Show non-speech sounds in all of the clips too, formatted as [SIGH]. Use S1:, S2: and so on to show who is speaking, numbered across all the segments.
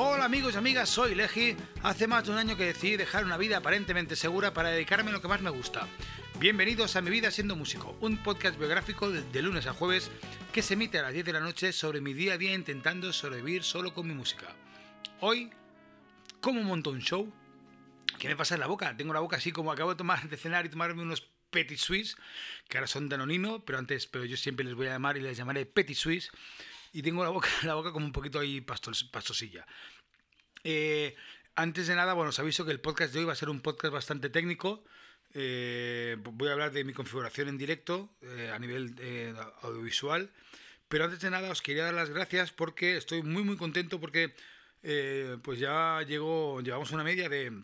S1: Hola amigos y amigas, soy Legi. Hace más de un año que decidí dejar una vida aparentemente segura para dedicarme a lo que más me gusta. Bienvenidos a Mi Vida Siendo Músico, un podcast biográfico de, lunes a jueves que se emite a las 10 de la noche sobre mi día a día intentando sobrevivir solo con mi música. Hoy, ¿cómo monto un show? ¿Qué me pasa en la boca? Tengo la boca así como acabo de tomar de cenar y tomarme unos Petit Suisse, que ahora son Danonino, pero antes, pero yo siempre les voy a llamar y les llamaré Petit Suisse. Y tengo la boca, [LAUGHS] la boca como un poquito ahí pastos, pastosilla. Eh, antes de nada, bueno, os aviso que el podcast de hoy va a ser un podcast bastante técnico. Eh, voy a hablar de mi configuración en directo eh, a nivel audiovisual. Pero antes de nada os quería dar las gracias porque estoy muy muy contento porque pues ya llegó, llevamos una media de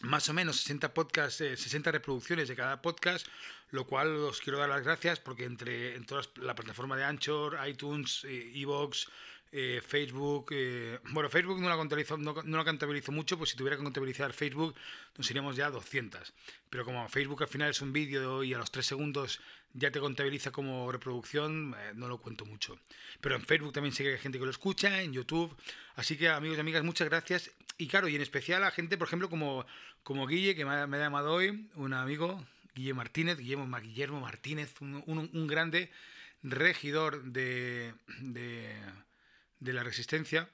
S1: más o menos 60 podcasts, eh, 60 reproducciones de cada podcast, lo cual os quiero dar las gracias porque entre en todas la plataforma de Anchor, iTunes, eh, Evox, eh, Facebook, eh, bueno, Facebook no la, contabilizo, no, no la contabilizo mucho, pues si tuviera que contabilizar Facebook nos iríamos ya a 200. Pero como Facebook al final es un vídeo y a los 3 segundos ya te contabiliza como reproducción, eh, no lo cuento mucho. Pero en Facebook también hay gente que lo escucha, en YouTube. Así que amigos y amigas, muchas gracias. Y claro, y en especial a gente, por ejemplo, como, como Guille, que me ha, llamado hoy, un amigo, Guille Martínez, Guillermo, Guillermo Martínez, un, un, un grande regidor de, de, de la Resistencia,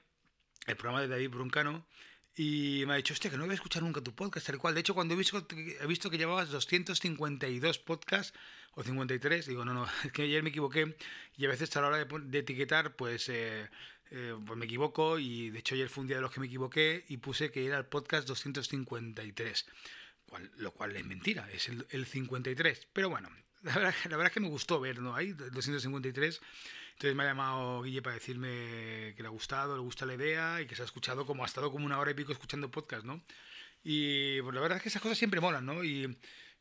S1: el programa de David Bruncano, y me ha dicho, hostia, que no voy a escuchar nunca tu podcast, tal cual. De hecho, cuando he visto, he visto que llevabas 252 podcasts, o 53, digo, no, no, [LAUGHS] es que ayer me equivoqué, y a veces a la hora de, de etiquetar, pues, eh, eh, pues me equivoco, y de hecho ayer fue un día de los que me equivoqué, y puse que era el podcast 253, cual- lo cual es mentira, es el, el 53. Pero bueno, la verdad, la verdad es que me gustó ver, ¿no? Ahí, 253. Entonces me ha llamado Guille para decirme que le ha gustado, le gusta la idea y que se ha escuchado como ha estado como una hora y pico escuchando podcast, ¿no? Y pues la verdad es que esas cosas siempre molan, ¿no? Y,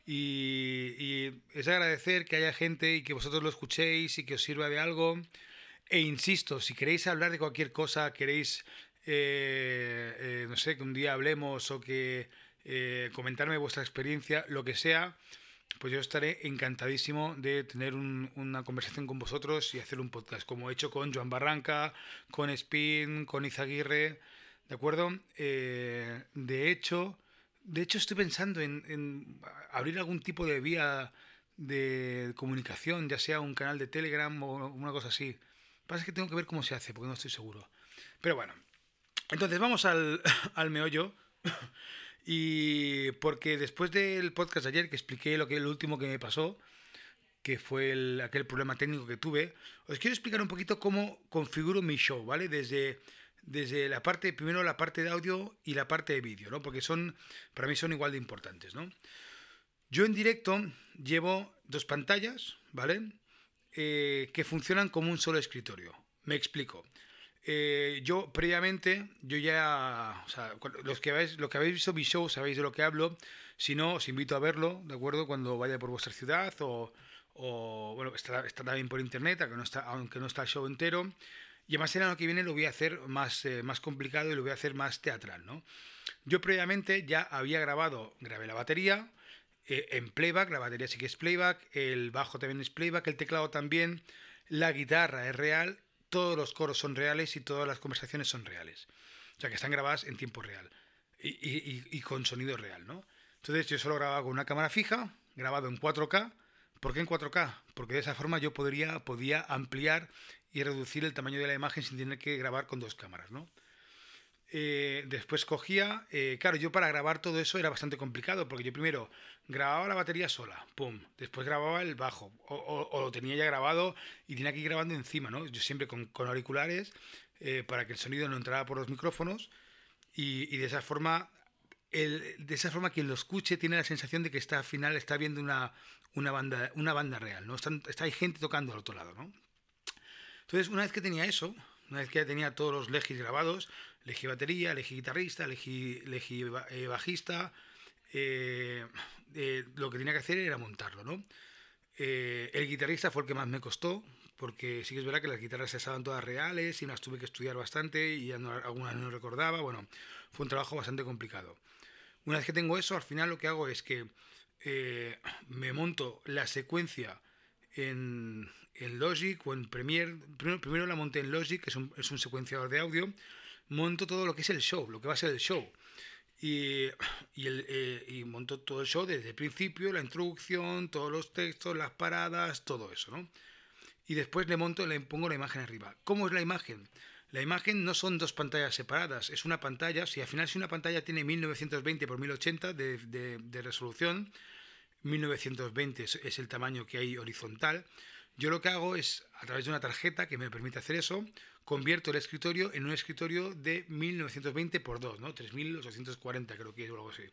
S1: es agradecer que haya gente y que vosotros lo escuchéis y que os sirva de algo. E insisto, si queréis hablar de cualquier cosa, queréis, eh, eh, no sé, que un día hablemos o que eh, comentarme vuestra experiencia, lo que sea, pues yo estaré encantadísimo de tener un- una conversación con vosotros y hacer un podcast, como he hecho con Joan Barranca, con Spin, con Izaguirre, ¿de acuerdo? Eh, de hecho, de hecho estoy pensando en, en abrir algún tipo de vía de comunicación, ya sea un canal de Telegram o una cosa así. Pasa es que tengo que ver cómo se hace, porque no estoy seguro. Pero bueno, entonces vamos al, [LAUGHS] al meollo. [COUGHS] Y porque después del podcast de ayer que expliqué lo que lo último que me pasó, que fue el- aquel problema técnico que tuve, os quiero explicar un poquito cómo configuro mi show, ¿vale? Desde, desde la parte, primero la parte de audio y la parte de vídeo, ¿no? Porque son, para mí son igual de importantes, ¿no? Yo en directo llevo dos pantallas, ¿vale? Eh, que funcionan como un solo escritorio. Me explico. Eh, yo previamente, yo ya, o sea, los que habéis, los que habéis visto mi show sabéis de lo que hablo. Si no, os invito a verlo, ¿de acuerdo? Cuando vaya por vuestra ciudad o, o, bueno, está también por internet, aunque no está, aunque no está el show entero. Y además el año que viene lo voy a hacer más, eh, más complicado y lo voy a hacer más teatral, ¿no? Yo previamente ya había grabado, grabé la batería, eh, en playback, la batería sí que es playback, el bajo también es playback, el teclado también, la guitarra es real, todos los coros son reales y todas las conversaciones son reales. O sea, que están grabadas en tiempo real y, con sonido real, ¿no? Entonces yo solo grababa con una cámara fija, grabado en 4K. ¿Por qué en 4K? Porque de esa forma yo podría, podía ampliar y reducir el tamaño de la imagen sin tener que grabar con dos cámaras, ¿no? Eh, después cogía, eh, claro, yo para grabar todo eso era bastante complicado, porque yo primero grababa la batería sola, pum, después grababa el bajo, o, lo tenía ya grabado y tenía que ir grabando encima, ¿no? Yo siempre con, auriculares, eh, para que el sonido no entrara por los micrófonos, y, de esa forma, el- de esa forma quien lo escuche tiene la sensación de que está al final está viendo una, una, banda, una banda real, ¿no? Está, hay gente tocando al otro lado, ¿no? Entonces, una vez que tenía eso, una vez que ya tenía todos los legis grabados, elegí batería, elegí guitarrista, elegí, elegí eh, bajista, eh, eh, lo que tenía que hacer era montarlo, ¿no? Eh, el guitarrista fue el que más me costó, porque sí que es verdad que las guitarras estaban todas reales y las tuve que estudiar bastante y ya no- algunas no recordaba. Bueno, fue un trabajo bastante complicado. Una vez que tengo eso, al final lo que hago es que eh, me monto la secuencia en, en Logic o en Premiere. Primero, primero la monté en Logic, que es un, es un secuenciador de audio. Monto todo lo que es el show, lo que va a ser el show. Y, y, el, eh, y monto todo el show desde el principio, la introducción, todos los textos, las paradas, todo eso, ¿no? Y después le monto, le pongo la imagen arriba. ¿Cómo es la imagen? La imagen no son dos pantallas separadas, es una pantalla, si al final si una pantalla tiene 1920 x 1080 de, de, de resolución, 1920 es, es, el tamaño que hay horizontal, yo lo que hago es, a través de una tarjeta que me permite hacer eso, convierto el escritorio en un escritorio de 1920 x 2, ¿no? 3840 creo que es o algo así.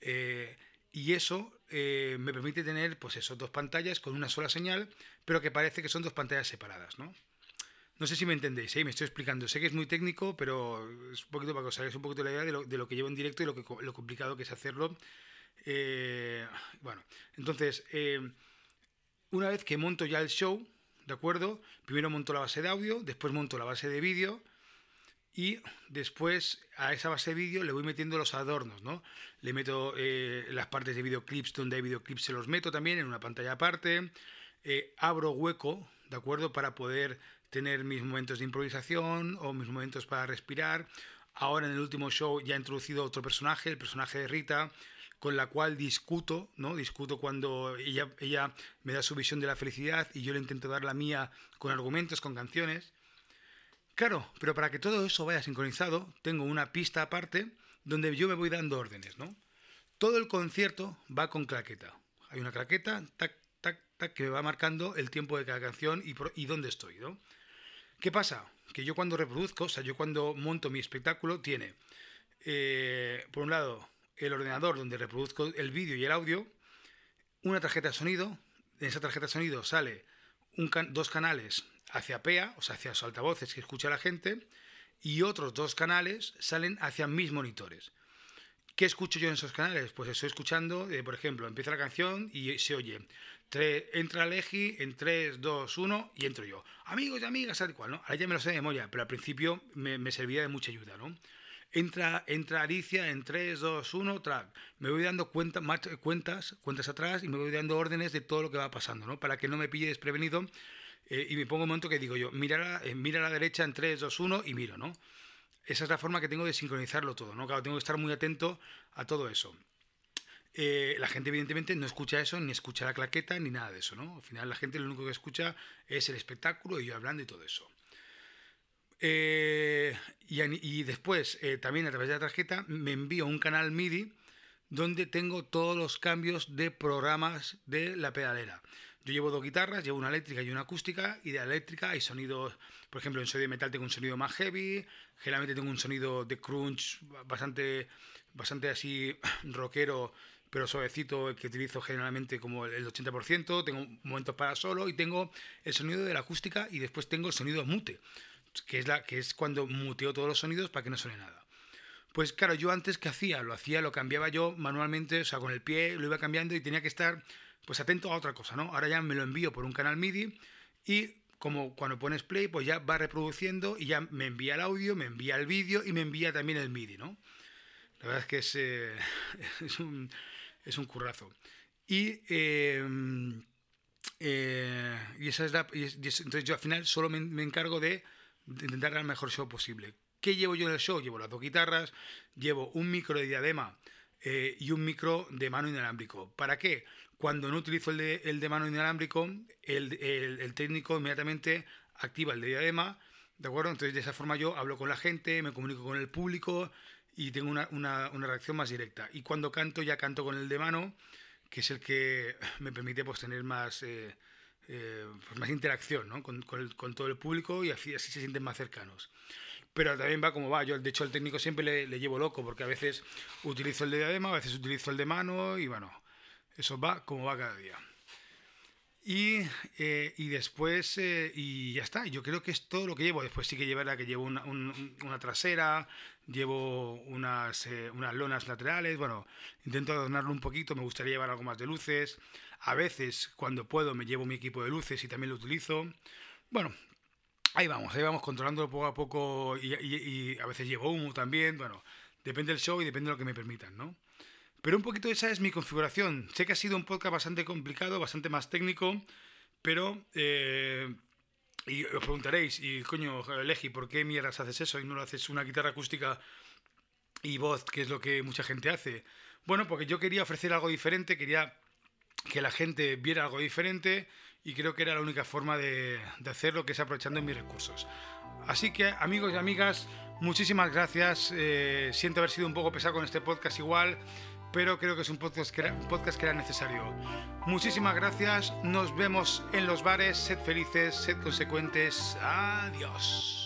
S1: Eh, y eso eh, me permite tener, pues eso, dos pantallas con una sola señal, pero que parece que son dos pantallas separadas, ¿no? No sé si me entendéis, ¿eh? me estoy explicando. Sé que es muy técnico, pero es un poquito para que os hagáis un poquito la idea de lo, de lo, que llevo en directo y lo, que, lo complicado que es hacerlo. Eh, bueno, entonces, una vez que monto ya el show, ¿de acuerdo? Primero monto la base de audio, después monto la base de vídeo y después a esa base de vídeo le voy metiendo los adornos, ¿no? Le meto eh, las partes de videoclips donde hay videoclips, se los meto también en una pantalla aparte. Eh, abro hueco, ¿de acuerdo? Para poder tener mis momentos de improvisación o mis momentos para respirar. Ahora en el último show ya he introducido otro personaje, el personaje de Rita, con la cual discuto, ¿no? Discuto cuando ella, ella me da su visión de la felicidad y yo le intento dar la mía con argumentos, con canciones. Claro, pero para que todo eso vaya sincronizado, tengo una pista aparte donde yo me voy dando órdenes, ¿no? Todo el concierto va con claqueta. Hay una claqueta, tac, tac, tac, que me va marcando el tiempo de cada canción y, y dónde estoy, ¿no? ¿Qué pasa? Que yo cuando reproduzco, o sea, yo cuando monto mi espectáculo, tiene, eh, por un lado, el ordenador donde reproduzco el vídeo y el audio, una tarjeta de sonido, en esa tarjeta de sonido sale dos canales hacia PEA, o sea, hacia los altavoces que escucha la gente, y otros dos canales salen hacia mis monitores. ¿Qué escucho yo en esos canales? Pues estoy escuchando, eh, por ejemplo, empieza la canción y se oye, entra Legi en 3, 2, 1 y entro yo. Amigos y amigas, tal cual, ¿no? Ahora ya me lo sé de memoria, pero al principio me, me servía de mucha ayuda, ¿no? Entra, entra Alicia en 3, 2, 1, track. Me voy dando cuenta, cuentas, cuentas atrás y me voy dando órdenes de todo lo que va pasando, ¿no? Para que no me pille desprevenido eh, y me pongo un momento que digo yo, mira, eh, mira a la derecha en 3, 2, 1 y miro, ¿no? Esa es la forma que tengo de sincronizarlo todo, ¿no? Claro, tengo que estar muy atento a todo eso. Eh, la gente evidentemente no escucha eso, ni escucha la claqueta, ni nada de eso, ¿no? Al final la gente lo único que escucha es el espectáculo y yo hablando y todo eso. Eh, y, después, eh, también a través de la tarjeta, me envío un canal MIDI donde tengo todos los cambios de programas de la pedalera. Yo llevo dos guitarras, llevo una eléctrica y una acústica, y de la eléctrica hay sonidos, por ejemplo, en sonido metal tengo un sonido más heavy, generalmente tengo un sonido de crunch bastante, bastante así [CLEARS THROAT] rockero, pero suavecito, que utilizo generalmente como el 80%, tengo momentos para solo y tengo el sonido de la acústica y después tengo el sonido mute que es, la, que es cuando muteo todos los sonidos para que no suene nada. Pues claro, yo antes que hacía, lo hacía, lo cambiaba yo manualmente, o sea, con el pie lo iba cambiando y tenía que estar pues atento a otra cosa, ¿no? Ahora ya me lo envío por un canal MIDI y como cuando pones play, pues ya va reproduciendo y ya me envía el audio, me envía el vídeo y me envía también el MIDI, ¿no? La verdad es que es, eh, [LAUGHS] es, un, es, un, currazo. Y, eh, eh, y esa es entonces yo al final solo me, me encargo de intentar dar el mejor show posible. ¿Qué llevo yo en el show? Llevo las dos guitarras, llevo un micro de diadema eh, y un micro de mano inalámbrico. ¿Para qué? Cuando no utilizo el de, el de mano inalámbrico, el, el, técnico inmediatamente activa el de diadema, ¿de acuerdo? Entonces de esa forma yo hablo con la gente, me comunico con el público y tengo una, una, una reacción más directa. Y cuando canto, ya canto con el de mano, que es el que me permite pues, tener más... Eh, eh, pues más interacción ¿no? con, todo el público y así, así, se sienten más cercanos. Pero también va como va. Yo, de hecho, al técnico siempre le, le, llevo loco porque a veces utilizo el de diadema, a veces utilizo el de mano y bueno, eso va como va cada día. Y, eh, y después, eh, y ya está, yo creo que es todo lo que llevo. Después sí que llevará que llevo una, un, una trasera, llevo unas, eh, unas lonas laterales, bueno, intento adornarlo un poquito, me gustaría llevar algo más de luces. A veces, cuando puedo, me llevo mi equipo de luces y también lo utilizo. Bueno, ahí vamos, ahí vamos controlándolo poco a poco y, y, y a veces llevo humo también. Bueno, depende del show y depende de lo que me permitan, ¿no? Pero un poquito esa es mi configuración. Sé que ha sido un podcast bastante complicado, bastante más técnico, pero eh, Y os preguntaréis, y coño, Legi, ¿por qué mierdas haces eso y no lo haces una guitarra acústica y voz, que es lo que mucha gente hace? Bueno, porque yo quería ofrecer algo diferente, quería que la gente viera algo diferente y creo que era la única forma de, hacerlo, que es aprovechando mis recursos. Así que, amigos y amigas, muchísimas gracias. Eh, siento haber sido un poco pesado con este podcast igual, pero creo que es un podcast que, era, necesario. Muchísimas gracias. Nos vemos en los bares. Sed felices, sed consecuentes. Adiós.